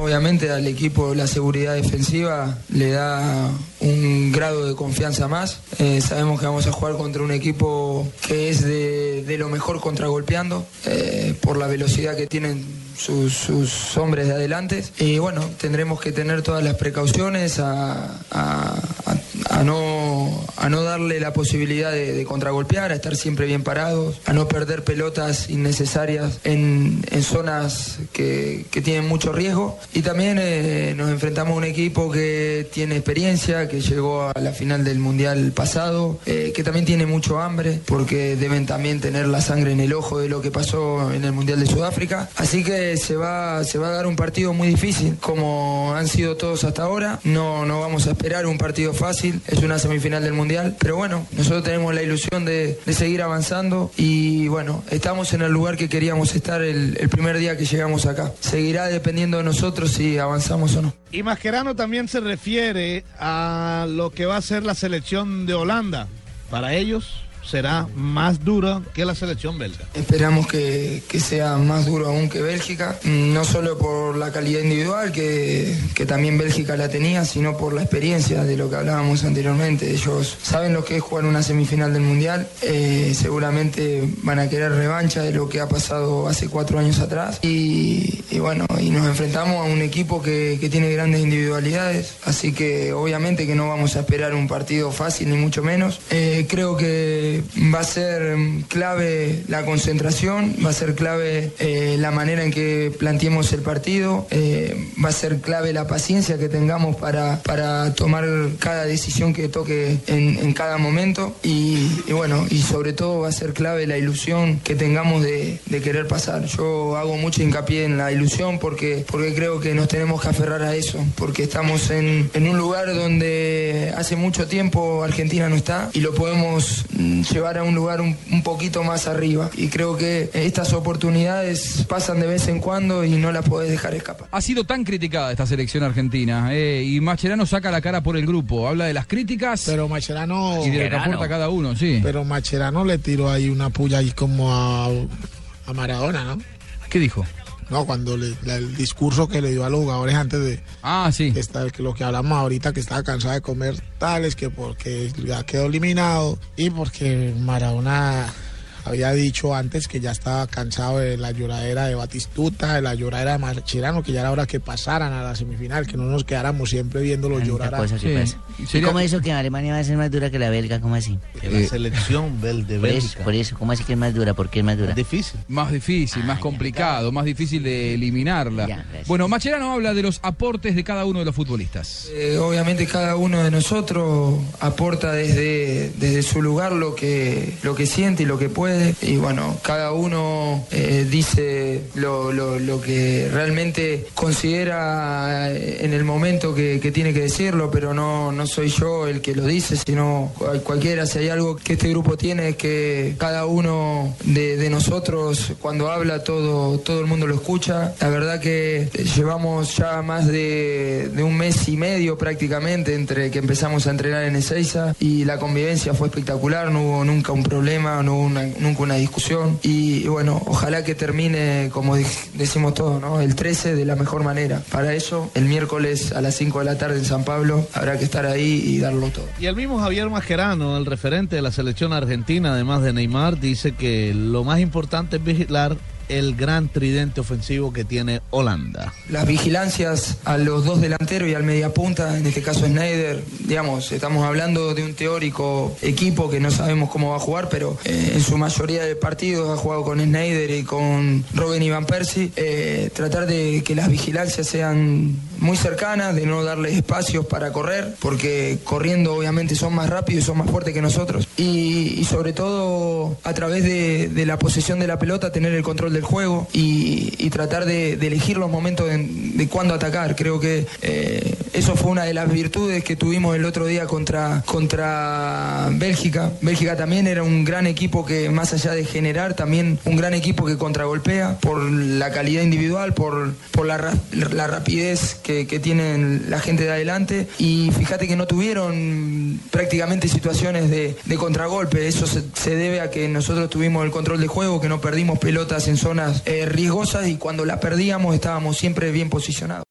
Obviamente al equipo la seguridad defensiva le da un grado de confianza más. Eh, sabemos que vamos a jugar contra un equipo que es de, de lo mejor contragolpeando eh, por la velocidad que tienen sus, sus hombres de adelante. Y bueno, tendremos que tener todas las precauciones a, a no, a no darle la posibilidad de, contragolpear, a estar siempre bien parados, a no perder pelotas innecesarias en, zonas que, que tienen mucho riesgo. Y también eh, nos enfrentamos a un equipo que tiene experiencia, que llegó a la final del Mundial pasado, eh, que también tiene mucho hambre, porque deben también tener la sangre en el ojo de lo que pasó en el Mundial de Sudáfrica. Así que se va, se va a dar un partido muy difícil, como han sido todos hasta ahora. No, no vamos a esperar un partido fácil, es una semifinal del Mundial, pero bueno, nosotros tenemos la ilusión de, de seguir avanzando y bueno, estamos en el lugar que queríamos estar el, primer día que llegamos acá. Seguirá dependiendo de nosotros si avanzamos o no. Y Mascherano también se refiere a lo que va a ser la selección de Holanda. Para ellos será más dura que la selección belga. Esperamos que, que sea más duro aún que Bélgica, mm, no solo por la calidad individual, que, que también Bélgica la tenía, sino por la experiencia de lo que hablábamos anteriormente. Ellos saben lo que es jugar una semifinal del Mundial, eh, seguramente van a querer revancha de lo que ha pasado hace cuatro años atrás. Y, bueno, y nos enfrentamos a un equipo que, que tiene grandes individualidades, así que obviamente que no vamos a esperar un partido fácil, ni mucho menos. Eh, creo que va a ser mm, clave la concentración, va a ser clave eh, la manera en que planteemos el partido, eh, va a ser clave la paciencia que tengamos para, para tomar cada decisión que toque en, cada momento y, bueno, y sobre todo va a ser clave la ilusión que tengamos de, de querer pasar. Yo hago mucho hincapié en la ilusión porque, porque creo que nos tenemos que aferrar a eso, porque estamos en, en un lugar donde hace mucho tiempo Argentina no está y lo podemos llevar a un lugar un, un poquito más arriba. Y creo que estas oportunidades pasan de vez en cuando y no las podés dejar escapar. Ha sido tan criticada esta selección argentina eh, y Mascherano saca la cara por el grupo. Habla de las críticas Pero Macherano. y de lo que aporta cada uno, sí. Pero Macherano le tiró ahí una puya ahí como a, a Maradona, ¿no? ¿Qué dijo? No, cuando le, la- el discurso que le dio a los jugadores antes de. Ah, sí. Esta, que lo que hablamos ahorita, que estaba cansado de comer tales, que porque ya quedó eliminado y porque Maradona había dicho antes que ya estaba cansado de la lloradera de Batistuta, de la lloradera de Macherano, que ya era hora que pasaran a la semifinal, que no nos quedáramos siempre viéndolo llorar. cosa pasa. ¿Y cómo eso que Alemania va a ser más dura que la belga? ¿Cómo así? Que la selección bel- de Por eso, Bélgica. por eso, ¿cómo así que es más dura? ¿Por qué es más dura? difícil. Más difícil, más complicado, más difícil de eliminarla. bueno, Mascherano habla de los aportes de cada uno de los futbolistas. Eh, obviamente cada uno de nosotros aporta desde, desde su lugar lo que, lo que siente y lo que puede. Y bueno, cada uno eh, dice lo, lo- que realmente considera eh, en el momento que, tiene que decirlo, pero no, no soy yo el que lo dice, sino cual- cualquiera. Si hay algo que este grupo tiene es que cada uno de, de nosotros cuando habla todo, todo el mundo lo escucha. La verdad que llevamos ya más de, de un mes y medio prácticamente entre que empezamos a entrenar en Ezeiza y la convivencia fue espectacular, no hubo nunca un problema, no hubo una- nunca una discusión y, bueno, ojalá que termine como decimos todos, ¿no? el 13 de la mejor manera. Para eso, el miércoles a las 5 de la tarde en San Pablo habrá que estar ahí y darlo todo. Y el mismo Javier Mascherano, el referente de la selección argentina, además de Neymar, dice que lo más importante es vigilar el gran tridente ofensivo que tiene Holanda. Las vigilancias a los dos delanteros y al mediapunta, en este caso Snyder, digamos, estamos hablando de un teórico equipo que no sabemos cómo va a jugar, pero eh, en su mayoría de partidos ha jugado con Snyder y con Robin y Van Persie. Eh, tratar de que las vigilancias sean muy cercanas, de no darles espacios para correr, porque corriendo obviamente son más rápidos y son más fuertes que nosotros. Y, sobre todo a través de, de la posesión de la pelota, tener el control del juego y, tratar de, elegir los momentos de, de cuándo atacar. Creo que eh, eso fue una de las virtudes que tuvimos el otro día contra, contra Bélgica. Bélgica también era un gran equipo que más allá de generar, también un gran equipo que contragolpea por la calidad individual, por, por la, la rapidez que, tienen la gente de adelante. Y fíjate que no tuvieron prácticamente situaciones de, contragolpe. Eso se, debe a que nosotros tuvimos el control de juego, que no perdimos pelotas en eh, riesgosas y cuando la perdíamos estábamos siempre bien posicionados.